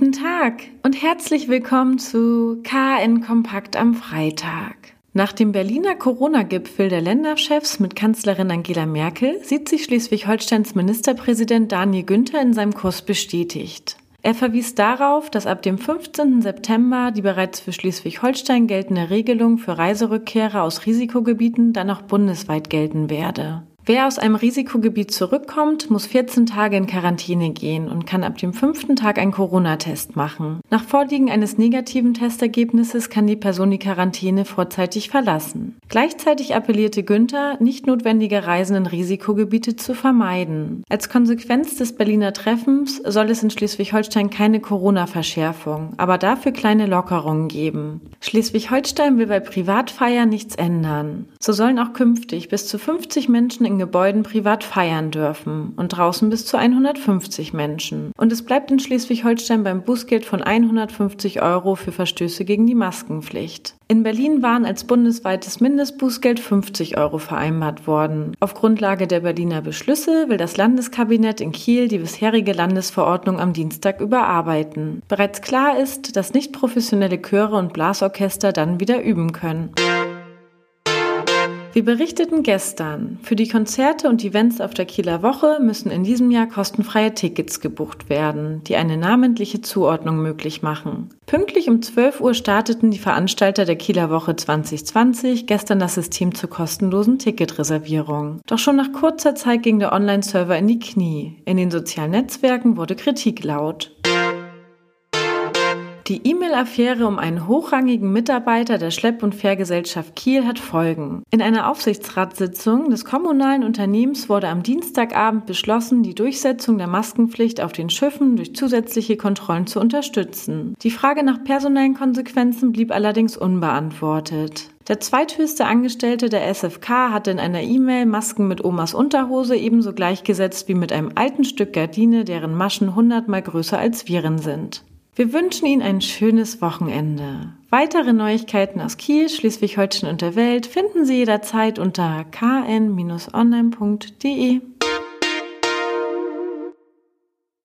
Guten Tag und herzlich willkommen zu KN Kompakt am Freitag. Nach dem Berliner Corona-Gipfel der Länderchefs mit Kanzlerin Angela Merkel sieht sich Schleswig-Holsteins Ministerpräsident Daniel Günther in seinem Kurs bestätigt. Er verwies darauf, dass ab dem 15. September die bereits für Schleswig-Holstein geltende Regelung für Reiserückkehrer aus Risikogebieten dann auch bundesweit gelten werde. Wer aus einem Risikogebiet zurückkommt, muss 14 Tage in Quarantäne gehen und kann ab dem fünften Tag einen Corona-Test machen. Nach Vorliegen eines negativen Testergebnisses kann die Person die Quarantäne vorzeitig verlassen. Gleichzeitig appellierte Günther, nicht notwendige Reisen in Risikogebiete zu vermeiden. Als Konsequenz des Berliner Treffens soll es in Schleswig-Holstein keine Corona-Verschärfung, aber dafür kleine Lockerungen geben. Schleswig-Holstein will bei Privatfeiern nichts ändern. So sollen auch künftig bis zu 50 Menschen in Gebäuden privat feiern dürfen und draußen bis zu 150 Menschen. Und es bleibt in Schleswig-Holstein beim Bußgeld von 150 Euro für Verstöße gegen die Maskenpflicht. In Berlin waren als bundesweites Mindestbußgeld 50 Euro vereinbart worden. Auf Grundlage der Berliner Beschlüsse will das Landeskabinett in Kiel die bisherige Landesverordnung am Dienstag überarbeiten. Bereits klar ist, dass nicht professionelle Chöre und Blasorchester dann wieder üben können. Wir berichteten gestern, für die Konzerte und Events auf der Kieler Woche müssen in diesem Jahr kostenfreie Tickets gebucht werden, die eine namentliche Zuordnung möglich machen. Pünktlich um 12 Uhr starteten die Veranstalter der Kieler Woche 2020 gestern das System zur kostenlosen Ticketreservierung. Doch schon nach kurzer Zeit ging der Online-Server in die Knie. In den sozialen Netzwerken wurde Kritik laut. Die E-Mail-Affäre um einen hochrangigen Mitarbeiter der Schlepp- und Fährgesellschaft Kiel hat Folgen. In einer Aufsichtsratssitzung des kommunalen Unternehmens wurde am Dienstagabend beschlossen, die Durchsetzung der Maskenpflicht auf den Schiffen durch zusätzliche Kontrollen zu unterstützen. Die Frage nach personellen Konsequenzen blieb allerdings unbeantwortet. Der zweithöchste Angestellte der SFK hatte in einer E-Mail Masken mit Omas Unterhose ebenso gleichgesetzt wie mit einem alten Stück Gardine, deren Maschen hundertmal größer als Viren sind. Wir wünschen Ihnen ein schönes Wochenende. Weitere Neuigkeiten aus Kiel, Schleswig-Holstein und der Welt finden Sie jederzeit unter kn-online.de.